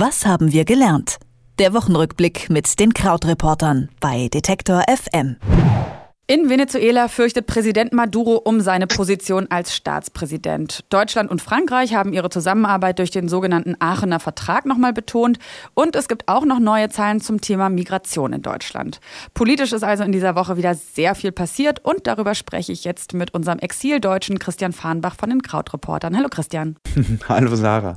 Was haben wir gelernt? Der Wochenrückblick mit den Krautreportern bei Detektor FM. In Venezuela fürchtet Präsident Maduro um seine Position als Staatspräsident. Deutschland und Frankreich haben ihre Zusammenarbeit durch den sogenannten Aachener Vertrag nochmal betont. Und es gibt auch noch neue Zahlen zum Thema Migration in Deutschland. Politisch ist also in dieser Woche wieder sehr viel passiert. Und darüber spreche ich jetzt mit unserem Exildeutschen Christian Fahnbach von den Krautreportern. Hallo Christian. Hallo Sarah.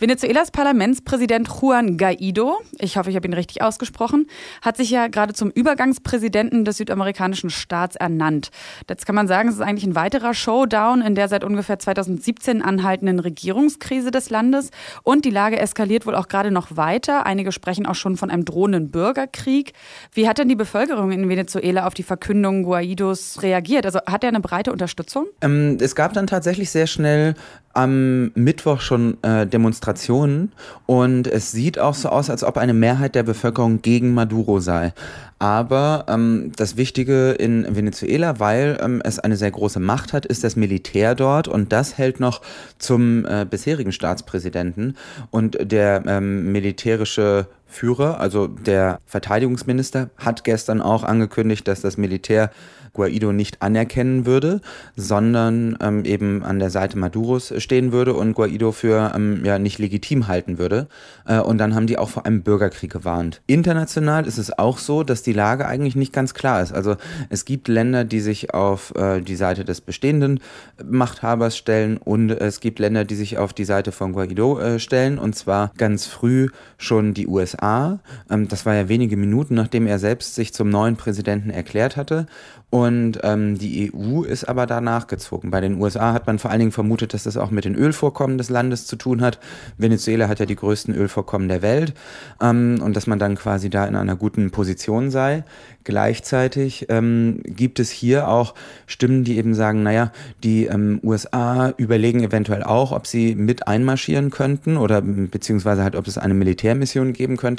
Venezuelas Parlamentspräsident Juan Guaido, ich hoffe, ich habe ihn richtig ausgesprochen, hat sich ja gerade zum Übergangspräsidenten des südamerikanischen Staats ernannt. Jetzt kann man sagen, es ist eigentlich ein weiterer Showdown in der seit ungefähr 2017 anhaltenden Regierungskrise des Landes. Und die Lage eskaliert wohl auch gerade noch weiter. Einige sprechen auch schon von einem drohenden Bürgerkrieg. Wie hat denn die Bevölkerung in Venezuela auf die Verkündung Guaidos reagiert? Also hat er eine breite Unterstützung? Ähm, es gab dann tatsächlich sehr schnell am Mittwoch schon äh, Demonstrationen und es sieht auch so aus, als ob eine Mehrheit der Bevölkerung gegen Maduro sei. Aber ähm, das Wichtige in Venezuela, weil ähm, es eine sehr große Macht hat, ist das Militär dort und das hält noch zum äh, bisherigen Staatspräsidenten und der ähm, militärische Führer, also der Verteidigungsminister, hat gestern auch angekündigt, dass das Militär Guaido nicht anerkennen würde, sondern ähm, eben an der Seite Maduros stehen würde und Guaido für ähm, ja nicht legitim halten würde. Äh, und dann haben die auch vor einem Bürgerkrieg gewarnt. International ist es auch so, dass die Lage eigentlich nicht ganz klar ist. Also es gibt Länder, die sich auf äh, die Seite des bestehenden Machthabers stellen und es gibt Länder, die sich auf die Seite von Guaido äh, stellen und zwar ganz früh schon die USA. Ähm, das war ja wenige Minuten, nachdem er selbst sich zum neuen Präsidenten erklärt hatte. Und ähm, die EU ist aber da nachgezogen. Bei den USA hat man vor allen Dingen vermutet, dass das auch mit den Ölvorkommen des Landes zu tun hat. Venezuela hat ja die größten Ölvorkommen der Welt ähm, und dass man dann quasi da in einer guten Position sei. Gleichzeitig ähm, gibt es hier auch Stimmen, die eben sagen, naja, die ähm, USA überlegen eventuell auch, ob sie mit einmarschieren könnten oder beziehungsweise halt, ob es eine Militärmission geben könnte.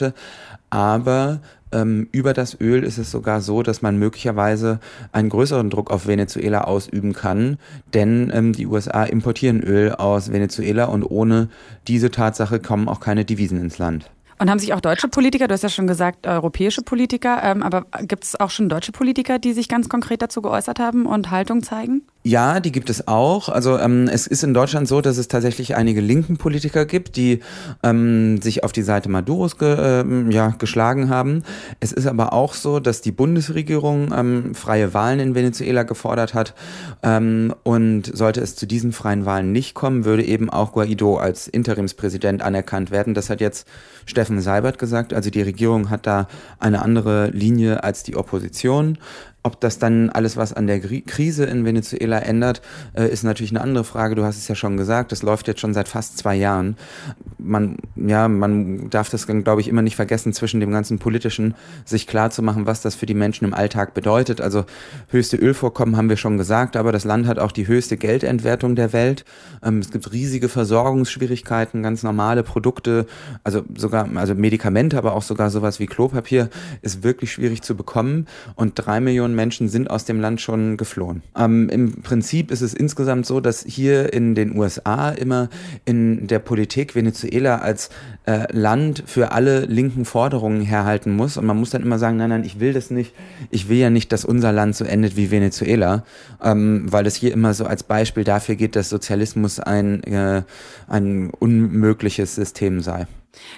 Aber ähm, über das Öl ist es sogar so, dass man möglicherweise einen größeren Druck auf Venezuela ausüben kann, denn ähm, die USA importieren Öl aus Venezuela und ohne diese Tatsache kommen auch keine Devisen ins Land. Und haben sich auch deutsche Politiker, du hast ja schon gesagt, europäische Politiker, ähm, aber gibt es auch schon deutsche Politiker, die sich ganz konkret dazu geäußert haben und Haltung zeigen? Ja, die gibt es auch. Also ähm, es ist in Deutschland so, dass es tatsächlich einige linken Politiker gibt, die ähm, sich auf die Seite Maduros ge, ähm, ja, geschlagen haben. Es ist aber auch so, dass die Bundesregierung ähm, freie Wahlen in Venezuela gefordert hat. Ähm, und sollte es zu diesen freien Wahlen nicht kommen, würde eben auch Guaido als Interimspräsident anerkannt werden. Das hat jetzt Steffen Seibert gesagt. Also die Regierung hat da eine andere Linie als die Opposition. Ob das dann alles was an der Krise in Venezuela ändert, äh, ist natürlich eine andere Frage. Du hast es ja schon gesagt, das läuft jetzt schon seit fast zwei Jahren. Man, ja, man darf das, glaube ich, immer nicht vergessen, zwischen dem ganzen Politischen sich klar zu machen, was das für die Menschen im Alltag bedeutet. Also höchste Ölvorkommen haben wir schon gesagt, aber das Land hat auch die höchste Geldentwertung der Welt. Ähm, es gibt riesige Versorgungsschwierigkeiten, ganz normale Produkte, also sogar, also Medikamente, aber auch sogar sowas wie Klopapier ist wirklich schwierig zu bekommen. Und drei Millionen Millionen Menschen sind aus dem Land schon geflohen. Ähm, Im Prinzip ist es insgesamt so, dass hier in den USA immer in der Politik Venezuela als äh, Land für alle linken Forderungen herhalten muss. Und man muss dann immer sagen, nein, nein, ich will das nicht. Ich will ja nicht, dass unser Land so endet wie Venezuela, ähm, weil es hier immer so als Beispiel dafür geht, dass Sozialismus ein, äh, ein unmögliches System sei.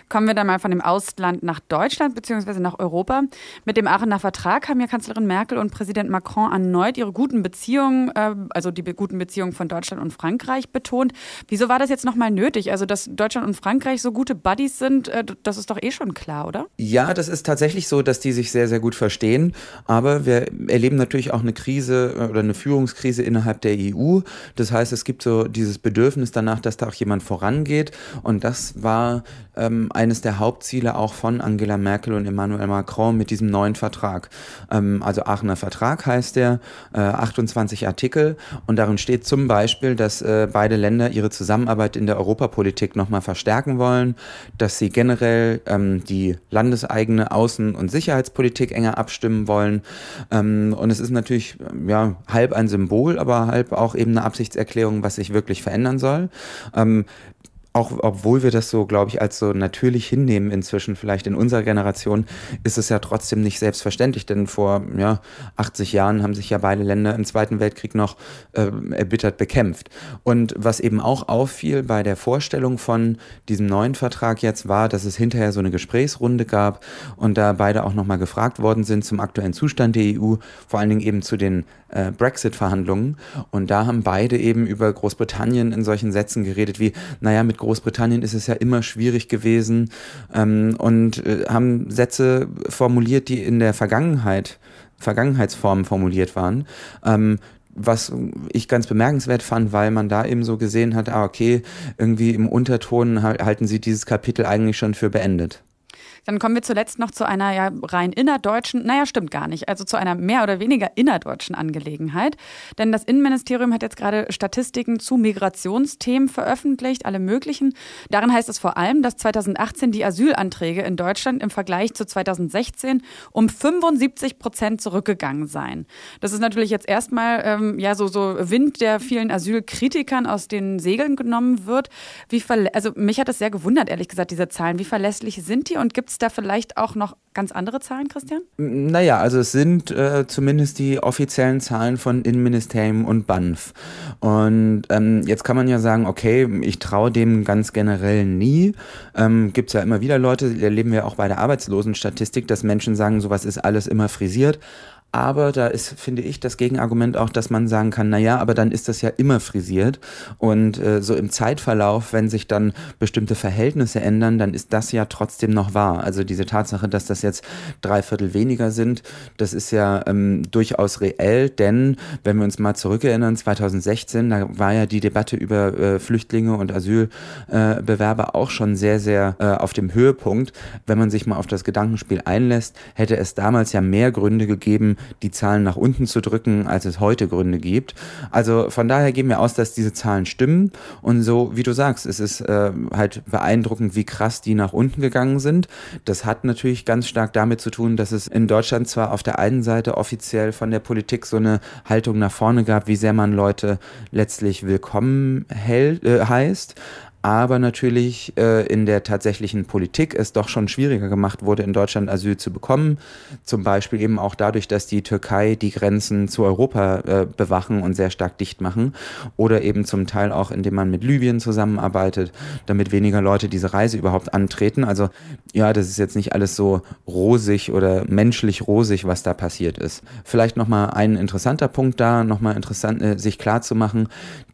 Kommen wir dann mal von dem Ausland nach Deutschland bzw. nach Europa. Mit dem Aachener Vertrag haben ja Kanzlerin Merkel und Präsident Macron erneut ihre guten Beziehungen, äh, also die guten Beziehungen von Deutschland und Frankreich betont. Wieso war das jetzt nochmal nötig? Also, dass Deutschland und Frankreich so gute Buddies sind, äh, das ist doch eh schon klar, oder? Ja, das ist tatsächlich so, dass die sich sehr, sehr gut verstehen. Aber wir erleben natürlich auch eine Krise äh, oder eine Führungskrise innerhalb der EU. Das heißt, es gibt so dieses Bedürfnis danach, dass da auch jemand vorangeht. Und das war ähm, eines der Hauptziele auch von Angela Merkel und Emmanuel Macron mit diesem neuen Vertrag. Ähm, also Aachener Vertrag heißt der, äh, 28 Artikel und darin steht zum Beispiel, dass äh, beide Länder ihre Zusammenarbeit in der Europapolitik nochmal verstärken wollen, dass sie generell ähm, die landeseigene Außen- und Sicherheitspolitik enger abstimmen wollen. Ähm, und es ist natürlich ja, halb ein Symbol, aber halb auch eben eine Absichtserklärung, was sich wirklich verändern soll. Auch obwohl wir das so, glaube ich, als so natürlich hinnehmen inzwischen, vielleicht in unserer Generation, ist es ja trotzdem nicht selbstverständlich, denn vor ja, 80 Jahren haben sich ja beide Länder im Zweiten Weltkrieg noch äh, erbittert bekämpft. Und was eben auch auffiel bei der Vorstellung von diesem neuen Vertrag jetzt war, dass es hinterher so eine Gesprächsrunde gab und da beide auch nochmal gefragt worden sind zum aktuellen Zustand der EU, vor allen Dingen eben zu den äh, Brexit-Verhandlungen. Und da haben beide eben über Großbritannien in solchen Sätzen geredet wie, naja, mit Großbritannien ist es ja immer schwierig gewesen ähm, und äh, haben Sätze formuliert, die in der Vergangenheit, Vergangenheitsformen formuliert waren. Ähm, was ich ganz bemerkenswert fand, weil man da eben so gesehen hat, ah, okay, irgendwie im Unterton halten sie dieses Kapitel eigentlich schon für beendet. Dann kommen wir zuletzt noch zu einer ja rein innerdeutschen, naja, stimmt gar nicht, also zu einer mehr oder weniger innerdeutschen Angelegenheit. Denn das Innenministerium hat jetzt gerade Statistiken zu Migrationsthemen veröffentlicht, alle möglichen. Darin heißt es vor allem, dass 2018 die Asylanträge in Deutschland im Vergleich zu 2016 um 75 Prozent zurückgegangen seien. Das ist natürlich jetzt erstmal ähm, ja so, so Wind, der vielen Asylkritikern aus den Segeln genommen wird. Wie also mich hat das sehr gewundert, ehrlich gesagt, diese Zahlen. Wie verlässlich sind die und gibt es da vielleicht auch noch ganz andere Zahlen, Christian? Naja, also es sind äh, zumindest die offiziellen Zahlen von Innenministerium und BANF. Und ähm, jetzt kann man ja sagen, okay, ich traue dem ganz generell nie. Ähm, Gibt es ja immer wieder Leute, erleben wir auch bei der Arbeitslosenstatistik, dass Menschen sagen, sowas ist alles immer frisiert. Aber da ist, finde ich, das Gegenargument auch, dass man sagen kann, na ja, aber dann ist das ja immer frisiert. Und äh, so im Zeitverlauf, wenn sich dann bestimmte Verhältnisse ändern, dann ist das ja trotzdem noch wahr. Also diese Tatsache, dass das jetzt drei Viertel weniger sind, das ist ja ähm, durchaus reell, denn wenn wir uns mal zurückerinnern, 2016, da war ja die Debatte über äh, Flüchtlinge und Asylbewerber äh, auch schon sehr, sehr äh, auf dem Höhepunkt. Wenn man sich mal auf das Gedankenspiel einlässt, hätte es damals ja mehr Gründe gegeben, die Zahlen nach unten zu drücken, als es heute Gründe gibt. Also von daher gehen wir aus, dass diese Zahlen stimmen. Und so, wie du sagst, es ist äh, halt beeindruckend, wie krass die nach unten gegangen sind. Das hat natürlich ganz stark damit zu tun, dass es in Deutschland zwar auf der einen Seite offiziell von der Politik so eine Haltung nach vorne gab, wie sehr man Leute letztlich willkommen hält, äh, heißt, aber natürlich äh, in der tatsächlichen Politik es doch schon schwieriger gemacht wurde, in Deutschland Asyl zu bekommen. Zum Beispiel eben auch dadurch, dass die Türkei die Grenzen zu Europa äh, bewachen und sehr stark dicht machen. Oder eben zum Teil auch, indem man mit Libyen zusammenarbeitet, damit weniger Leute diese Reise überhaupt antreten. Also ja, das ist jetzt nicht alles so rosig oder menschlich rosig, was da passiert ist. Vielleicht nochmal ein interessanter Punkt da, nochmal interessant, äh, sich klar zu machen,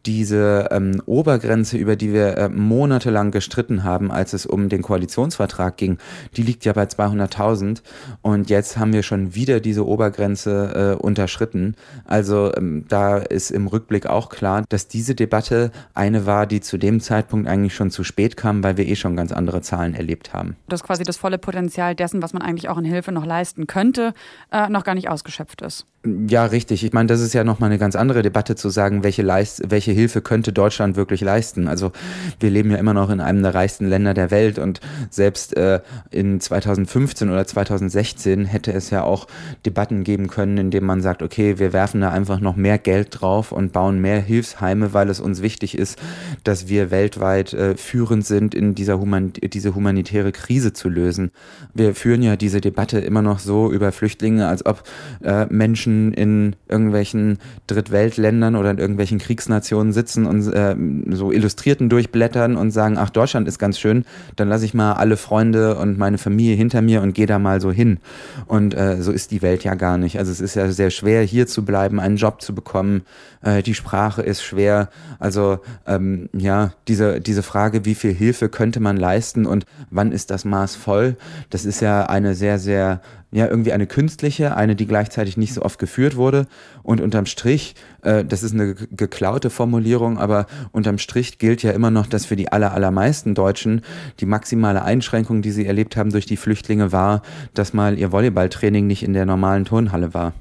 diese ähm, Obergrenze, über die wir äh, monatelang gestritten haben, als es um den Koalitionsvertrag ging, die liegt ja bei 200.000 und jetzt haben wir schon wieder diese Obergrenze äh, unterschritten. Also ähm, da ist im Rückblick auch klar, dass diese Debatte eine war, die zu dem Zeitpunkt eigentlich schon zu spät kam, weil wir eh schon ganz andere Zahlen erlebt haben. Dass quasi das volle Potenzial dessen, was man eigentlich auch in Hilfe noch leisten könnte, äh, noch gar nicht ausgeschöpft ist. Ja, richtig. Ich meine, das ist ja nochmal eine ganz andere Debatte zu sagen, welche, Leist welche Hilfe könnte Deutschland wirklich leisten. Also wir leben ja immer noch in einem der reichsten Länder der Welt und selbst äh, in 2015 oder 2016 hätte es ja auch Debatten geben können, in denen man sagt, okay, wir werfen da einfach noch mehr Geld drauf und bauen mehr Hilfsheime, weil es uns wichtig ist, dass wir weltweit äh, führend sind, in dieser Human diese humanitäre Krise zu lösen. Wir führen ja diese Debatte immer noch so über Flüchtlinge, als ob äh, Menschen Menschen in irgendwelchen Drittweltländern oder in irgendwelchen Kriegsnationen sitzen und äh, so Illustrierten durchblättern und sagen, ach, Deutschland ist ganz schön, dann lasse ich mal alle Freunde und meine Familie hinter mir und gehe da mal so hin. Und äh, so ist die Welt ja gar nicht. Also es ist ja sehr schwer, hier zu bleiben, einen Job zu bekommen. Äh, die Sprache ist schwer. Also ähm, ja, diese, diese Frage, wie viel Hilfe könnte man leisten und wann ist das Maß voll, das ist ja eine sehr, sehr ja irgendwie eine künstliche, eine, die gleichzeitig nicht so oft geführt wurde. Und unterm Strich, äh, das ist eine geklaute Formulierung, aber unterm Strich gilt ja immer noch, dass für die aller, allermeisten Deutschen die maximale Einschränkung, die sie erlebt haben durch die Flüchtlinge, war, dass mal ihr Volleyballtraining nicht in der normalen Turnhalle war.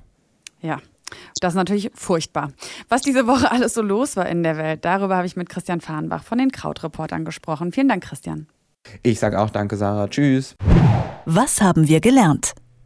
Ja, das ist natürlich furchtbar. Was diese Woche alles so los war in der Welt, darüber habe ich mit Christian Fahrenbach von den Krautreportern gesprochen. Vielen Dank, Christian. Ich sage auch danke, Sarah. Tschüss. Was haben wir gelernt?